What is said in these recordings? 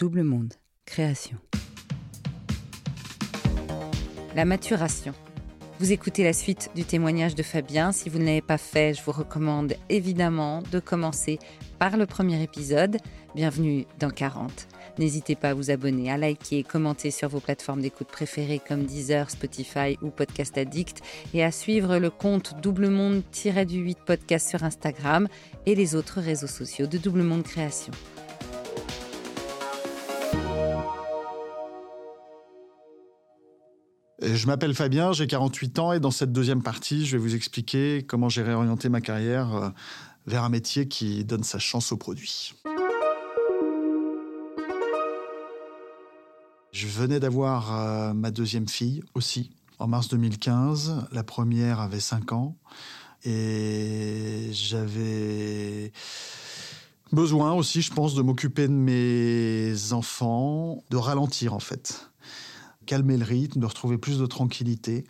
Double Monde, création. La maturation. Vous écoutez la suite du témoignage de Fabien. Si vous ne l'avez pas fait, je vous recommande évidemment de commencer par le premier épisode. Bienvenue dans 40. N'hésitez pas à vous abonner, à liker, commenter sur vos plateformes d'écoute préférées comme Deezer, Spotify ou Podcast Addict et à suivre le compte Double Monde-du-8 podcast sur Instagram et les autres réseaux sociaux de Double Monde Création. Je m'appelle Fabien, j'ai 48 ans et dans cette deuxième partie, je vais vous expliquer comment j'ai réorienté ma carrière euh, vers un métier qui donne sa chance au produit. Je venais d'avoir euh, ma deuxième fille aussi, en mars 2015. La première avait 5 ans et j'avais besoin aussi, je pense, de m'occuper de mes enfants, de ralentir en fait calmer le rythme, de retrouver plus de tranquillité.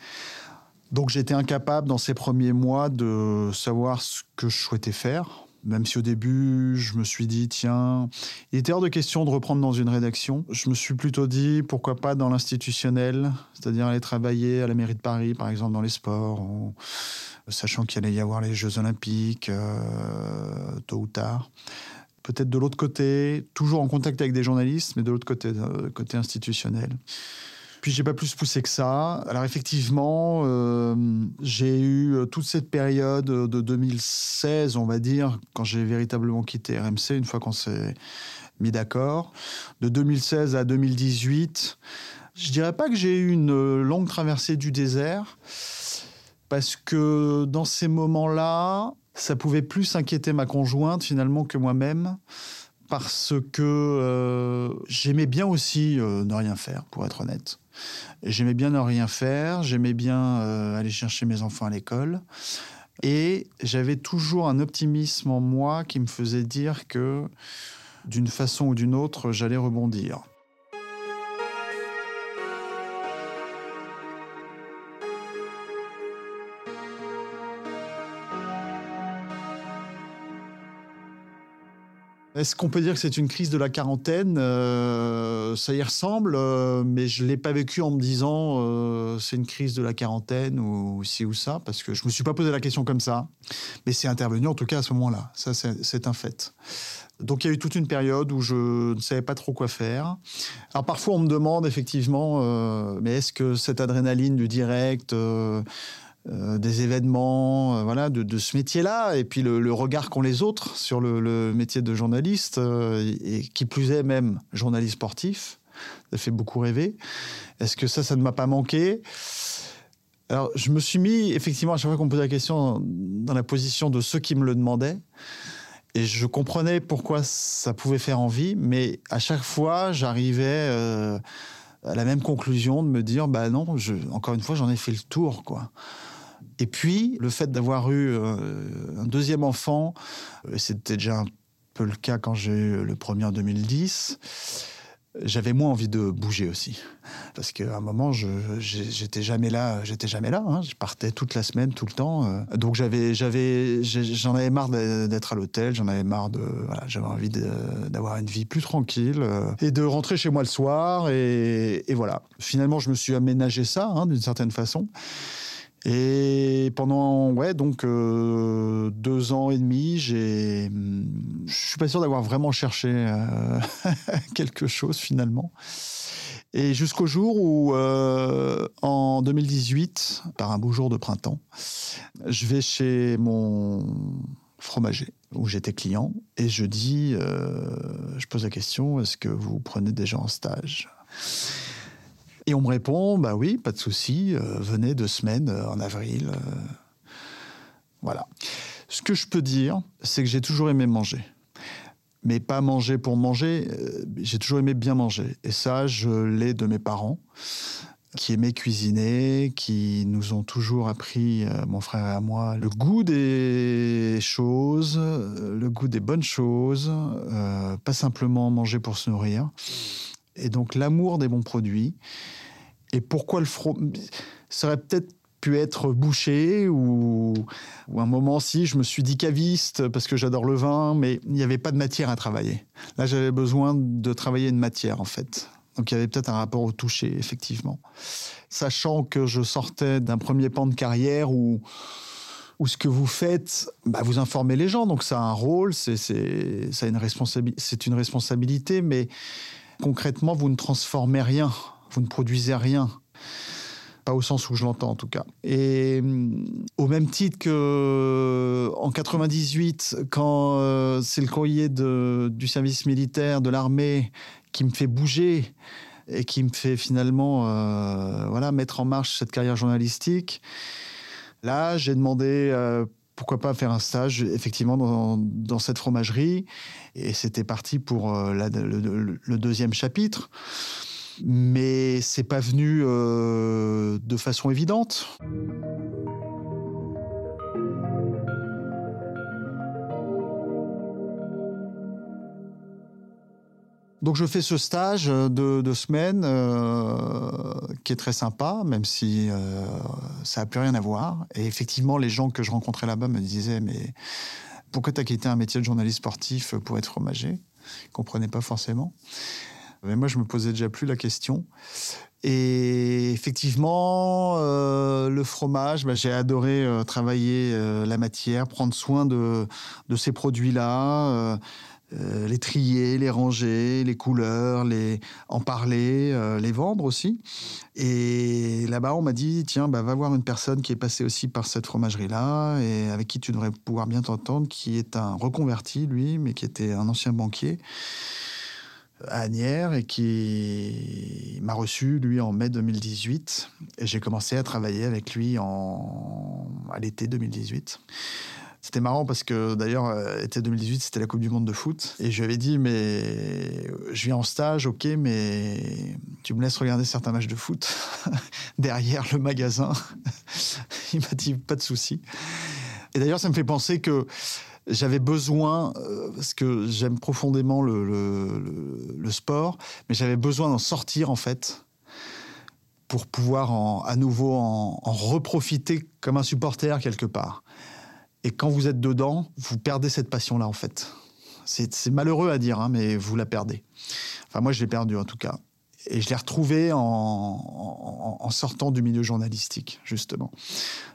Donc j'étais incapable dans ces premiers mois de savoir ce que je souhaitais faire. Même si au début, je me suis dit, tiens, il était hors de question de reprendre dans une rédaction. Je me suis plutôt dit, pourquoi pas dans l'institutionnel, c'est-à-dire aller travailler à la mairie de Paris, par exemple, dans les sports, sachant qu'il allait y avoir les Jeux Olympiques, euh, tôt ou tard. Peut-être de l'autre côté, toujours en contact avec des journalistes, mais de l'autre côté, euh, côté institutionnel. Puis j'ai pas plus poussé que ça. Alors effectivement, euh, j'ai eu euh, toute cette période de 2016, on va dire, quand j'ai véritablement quitté RMC, une fois qu'on s'est mis d'accord. De 2016 à 2018, je dirais pas que j'ai eu une longue traversée du désert, parce que dans ces moments-là, ça pouvait plus inquiéter ma conjointe finalement que moi-même parce que euh, j'aimais bien aussi ne rien faire, pour être honnête. J'aimais bien ne rien faire, j'aimais bien euh, aller chercher mes enfants à l'école. Et j'avais toujours un optimisme en moi qui me faisait dire que d'une façon ou d'une autre, j'allais rebondir. Est-ce qu'on peut dire que c'est une crise de la quarantaine? Euh, Ça y ressemble, euh, mais je ne l'ai pas vécu en me disant euh, c'est une crise de la quarantaine ou ci ou ça, parce que je ne me suis pas posé la question comme ça. Mais c'est intervenu en tout cas à ce moment-là. Ça, c'est un fait. Donc il y a eu toute une période où je ne savais pas trop quoi faire. Alors parfois on me demande effectivement, mais est-ce que cette adrénaline du direct euh, des événements, euh, voilà, de, ce métier-là, et puis le, regard qu'ont les autres sur le, métier de journaliste, euh, et qui plus est même journaliste sportif, ça fait beaucoup rêver. Est-ce que ça, ça ne m'a pas manqué? Alors, je me suis mis, effectivement, à chaque fois qu'on me posait la question, dans la position de ceux qui me le demandaient, et je comprenais pourquoi ça pouvait faire envie, mais à chaque fois, j'arrivais à la même conclusion de me dire, bah non, je, encore une fois, j'en ai fait le tour, quoi. Et puis, le fait d'avoir eu euh, un deuxième enfant, c'était déjà un peu le cas quand j'ai eu le premier en 2010, j'avais moins envie de bouger aussi. Parce qu'à un moment, j'étais jamais là, j'étais jamais là. Hein. Je partais toute la semaine, tout le temps. Euh. Donc j'avais, j'avais, j'en avais marre d'être à l'hôtel. J'en avais marre de, voilà, j'avais envie d'avoir une vie plus tranquille et de rentrer chez moi le soir. Et, voilà. Finalement, je me suis aménagé ça, hein, d'une certaine façon. Et pendant ouais donc euh, deux ans et demi, j'ai, je suis pas sûr d'avoir vraiment cherché euh, quelque chose finalement. Et jusqu'au jour où, euh, en 2018, par un beau jour de printemps, je vais chez mon fromager où j'étais client et je dis, je pose la question, est-ce que vous prenez gens en stage? Et on me répond, bah oui, pas de souci, euh, venez deux semaines euh, en avril. Euh. voilà. Ce que je peux dire, c'est que j'ai toujours aimé manger. Mais pas manger pour manger, j'ai toujours aimé bien manger. Et ça, je l'ai de mes parents, qui aimaient cuisiner, qui nous ont toujours appris, mon frère et à moi, le goût des choses, le goût des bonnes choses, pas simplement manger pour se nourrir. Et donc l'amour des bons produits. Et pourquoi le fromage serait peut-être pu être boucher ou, ou un moment si je me suis dit caviste parce que j'adore le vin, mais il n'y avait pas de matière à travailler. Là, j'avais besoin de travailler une matière en fait. Donc il y avait peut-être un rapport au toucher, effectivement. Sachant que je sortais d'un premier pan de carrière où, où ce que vous faites, bah, vous informez les gens, donc ça a un rôle, c'est une, une responsabilité, mais concrètement, vous ne transformez rien, vous ne produisez rien pas au sens où je l'entends en tout cas. Et au même titre que en 98, quand euh, c'est le courrier du service militaire, de l'armée, qui me fait bouger et qui me fait finalement euh, voilà, mettre en marche cette carrière journalistique, là, j'ai demandé euh, pourquoi pas faire un stage effectivement dans, cette fromagerie. Et c'était parti pour le, le, deuxième chapitre mais c'est pas venu euh, de façon évidente. Donc je fais ce stage de deux semaines euh, qui est très sympa, même si euh, ça n'a plus rien à voir. Et effectivement, les gens que je rencontrais là-bas me disaient mais pourquoi tu as quitté un métier de journaliste sportif pour être fromager Ils comprenaient pas forcément. Mais moi, je me posais déjà plus la question. Et effectivement, euh, le fromage, bah, j'ai adoré euh, travailler euh, la matière, prendre soin de ces produits-là, les trier, les ranger, les couleurs, les en parler, les vendre aussi. Et là-bas, on m'a dit tiens, bah, va voir une personne qui est passée aussi par cette fromagerie-là et avec qui tu devrais pouvoir bien t'entendre, qui est un reconverti, lui, mais qui était un ancien banquier à Agnières et qui m'a reçu, lui, en mai 2018. Et j'ai commencé à travailler avec lui à l'été 2018. C'était marrant parce que d'ailleurs, euh, été 2018, c'était la Coupe du Monde de foot. Et je lui avais dit, mais je viens en stage, ok, mais tu me laisses regarder certains matchs de foot derrière le magasin. Il m'a dit, pas de souci. Et d'ailleurs, ça me fait penser que j'avais besoin, euh, parce que j'aime profondément le, sport, mais j'avais besoin d'en sortir en fait pour pouvoir à nouveau en, reprofiter comme un supporter quelque part. Et quand vous êtes dedans, vous perdez cette passion-là en fait. C'est malheureux à dire, hein, mais vous la perdez. Enfin, moi, je l'ai perdue en tout cas. Et je l'ai retrouvé en, sortant du milieu journalistique, justement.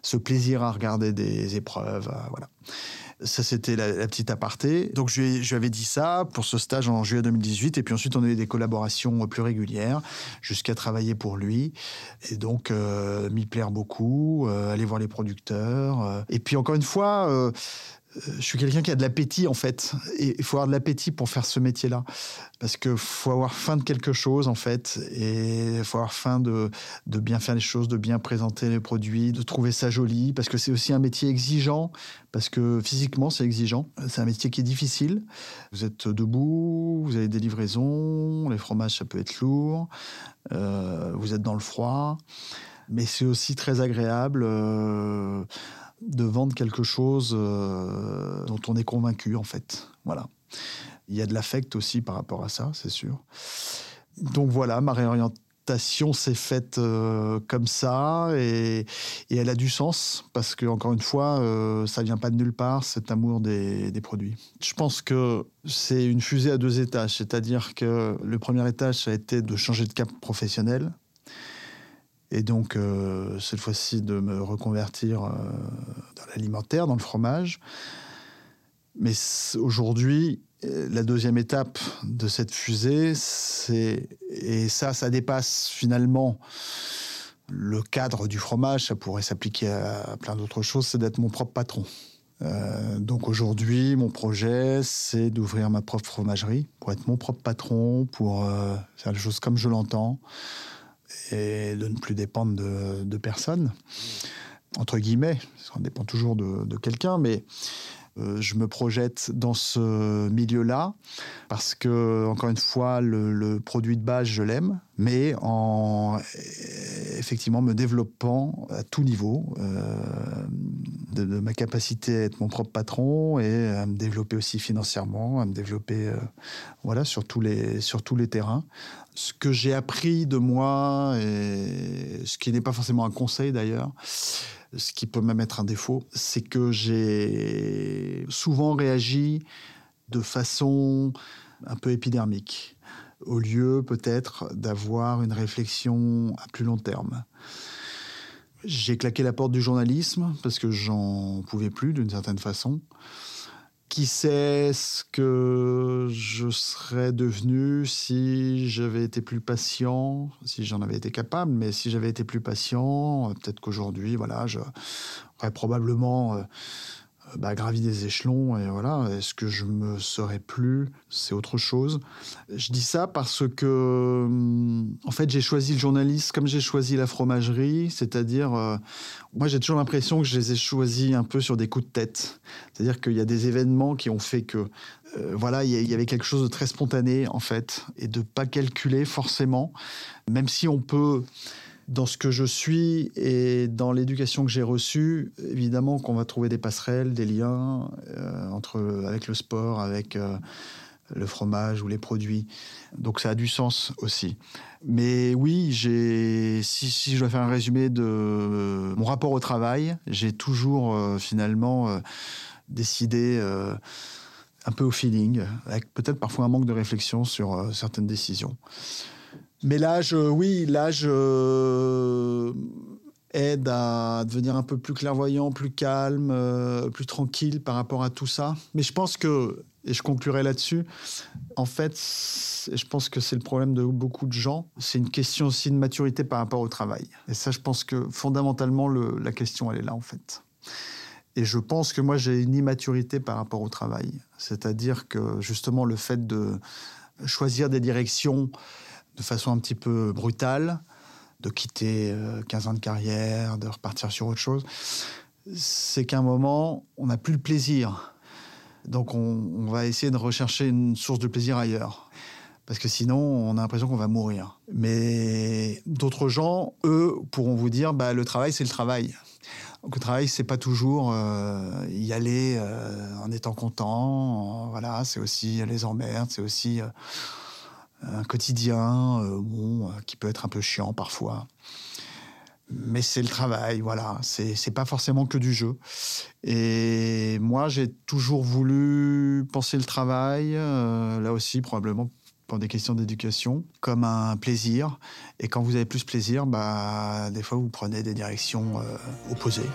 Ce plaisir à regarder des épreuves, voilà. Ça, c'était la, petite aparté. Donc, je lui, avais dit ça pour ce stage en juillet 2018. Et puis ensuite, on a eu des collaborations plus régulières jusqu'à travailler pour lui. Et donc, euh, m'y plaire beaucoup, euh, aller voir les producteurs. Euh. Et puis, encore une fois, je suis quelqu'un qui a de l'appétit en fait. Et il faut avoir de l'appétit pour faire ce métier-là. Parce qu'il faut avoir faim de quelque chose en fait. Et il faut avoir faim de, de, bien faire les choses, de bien présenter les produits, de trouver ça joli. Parce que c'est aussi un métier exigeant. Parce que physiquement, c'est exigeant. C'est un métier qui est difficile. Vous êtes debout, vous avez des livraisons, les fromages, ça peut être lourd. Euh, vous êtes dans le froid. Mais c'est aussi très agréable. Euh, de vendre quelque chose euh, dont on est convaincu, en fait. Voilà. Il y a de l'affect aussi par rapport à ça, c'est sûr. Donc voilà, ma réorientation s'est faite euh, comme ça et, elle a du sens parce que, encore une fois, euh, ça vient pas de nulle part, cet amour des, des produits. Je pense que c'est une fusée à deux étages, c'est-à-dire que le premier étage, ça a été de changer de cap professionnel et donc, euh, cette fois-ci, de me reconvertir euh, dans l'alimentaire, dans le fromage. Mais aujourd'hui, la deuxième étape de cette fusée, c'est, et ça, ça dépasse finalement le cadre du fromage, ça pourrait s'appliquer à plein d'autres choses, c'est d'être mon propre patron. Euh, donc aujourd'hui, mon projet, c'est d'ouvrir ma propre fromagerie, pour être mon propre patron, pour faire les choses comme je l'entends, et de ne plus dépendre de, personne, entre guillemets, ça dépend toujours de, quelqu'un, mais euh, je me projette dans ce milieu-là parce que, encore une fois, le, produit de base, je l'aime, mais en effectivement me développant à tout niveau, euh, de, ma capacité à être mon propre patron et à me développer aussi financièrement, à me développer euh, voilà, sur, tous les, sur tous les terrains. Ce que j'ai appris de moi, et ce qui n'est pas forcément un conseil d'ailleurs, ce qui peut même être un défaut, c'est que j'ai souvent réagi de façon un peu épidermique, au lieu peut-être d'avoir une réflexion à plus long terme. J'ai claqué la porte du journalisme parce que j'en pouvais plus d'une certaine façon. Qui sait ce que je serais devenu si j'avais été plus patient, si j'en avais été capable, mais si j'avais été plus patient, peut-être qu'aujourd'hui, voilà, j'aurais probablement euh, bah, gravi des échelons et voilà. Est-ce que je me serais plus C'est autre chose. Je dis ça parce que, hum, en fait, j'ai choisi le journaliste comme j'ai choisi la fromagerie, c'est-à-dire, euh, moi, j'ai toujours l'impression que je les ai choisis un peu sur des coups de tête. C'est-à-dire qu'il y a des événements qui ont fait que, euh, voilà, il y, avait quelque chose de très spontané en fait, et de pas calculer forcément, même si on peut dans ce que je suis et dans l'éducation que j'ai reçue, évidemment qu'on va trouver des passerelles, des liens euh, entre, avec le sport, avec euh, le fromage ou les produits. Donc ça a du sens aussi. Mais oui, si, je dois faire un résumé de mon rapport au travail, j'ai toujours euh, finalement décidé un peu au feeling, avec peut-être parfois un manque de réflexion sur certaines décisions. Mais l'âge, oui, l'âge euh, aide à devenir un peu plus clairvoyant, plus calme, euh, plus tranquille par rapport à tout ça. Mais je pense que, et je conclurai là-dessus, en fait, je pense que c'est le problème de beaucoup de gens, c'est une question aussi de maturité par rapport au travail. Et ça, je pense que fondamentalement, la question, elle est là, en fait. Et je pense que moi, j'ai une immaturité par rapport au travail. C'est-à-dire que justement, le fait de choisir des directions de façon un petit peu brutale, de quitter 15 euh, ans de carrière, de repartir sur autre chose, c'est qu'à un moment, on n'a plus le plaisir. Donc on, va essayer de rechercher une source de plaisir ailleurs. Parce que sinon, on a l'impression qu'on va mourir. Mais d'autres gens, eux, pourront vous dire, bah, le travail, c'est le travail. Donc, le travail, c'est pas toujours euh, y aller euh, en étant content. voilà, c'est aussi les emmerdes, c'est aussi un quotidien euh, euh, qui peut être un peu chiant parfois. Mais c'est le travail, voilà. C'est pas forcément que du jeu. Et moi, j'ai toujours voulu penser le travail, euh, là aussi, probablement pour des questions d'éducation, comme un plaisir. Et quand vous avez plus plaisir, bah, des fois, vous prenez des directions opposées.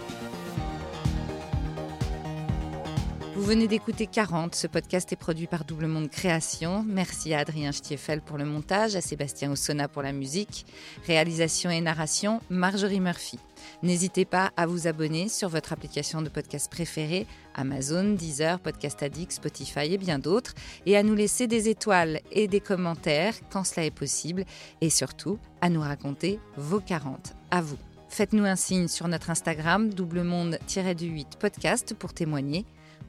Venez d'écouter 40. Ce podcast est produit par Double Monde Création. Merci à Adrien Stiefel pour le montage, à Sébastien Ossona pour la musique. Réalisation et narration, Marjorie Murphy. N'hésitez pas à vous abonner sur votre application de podcast préférée, Amazon, Deezer, Podcast Addict, Spotify et bien d'autres, et à nous laisser des étoiles et des commentaires quand cela est possible, et surtout à nous raconter vos 40. À vous. Faites-nous un signe sur notre Instagram, double monde-du-8 podcast pour témoigner.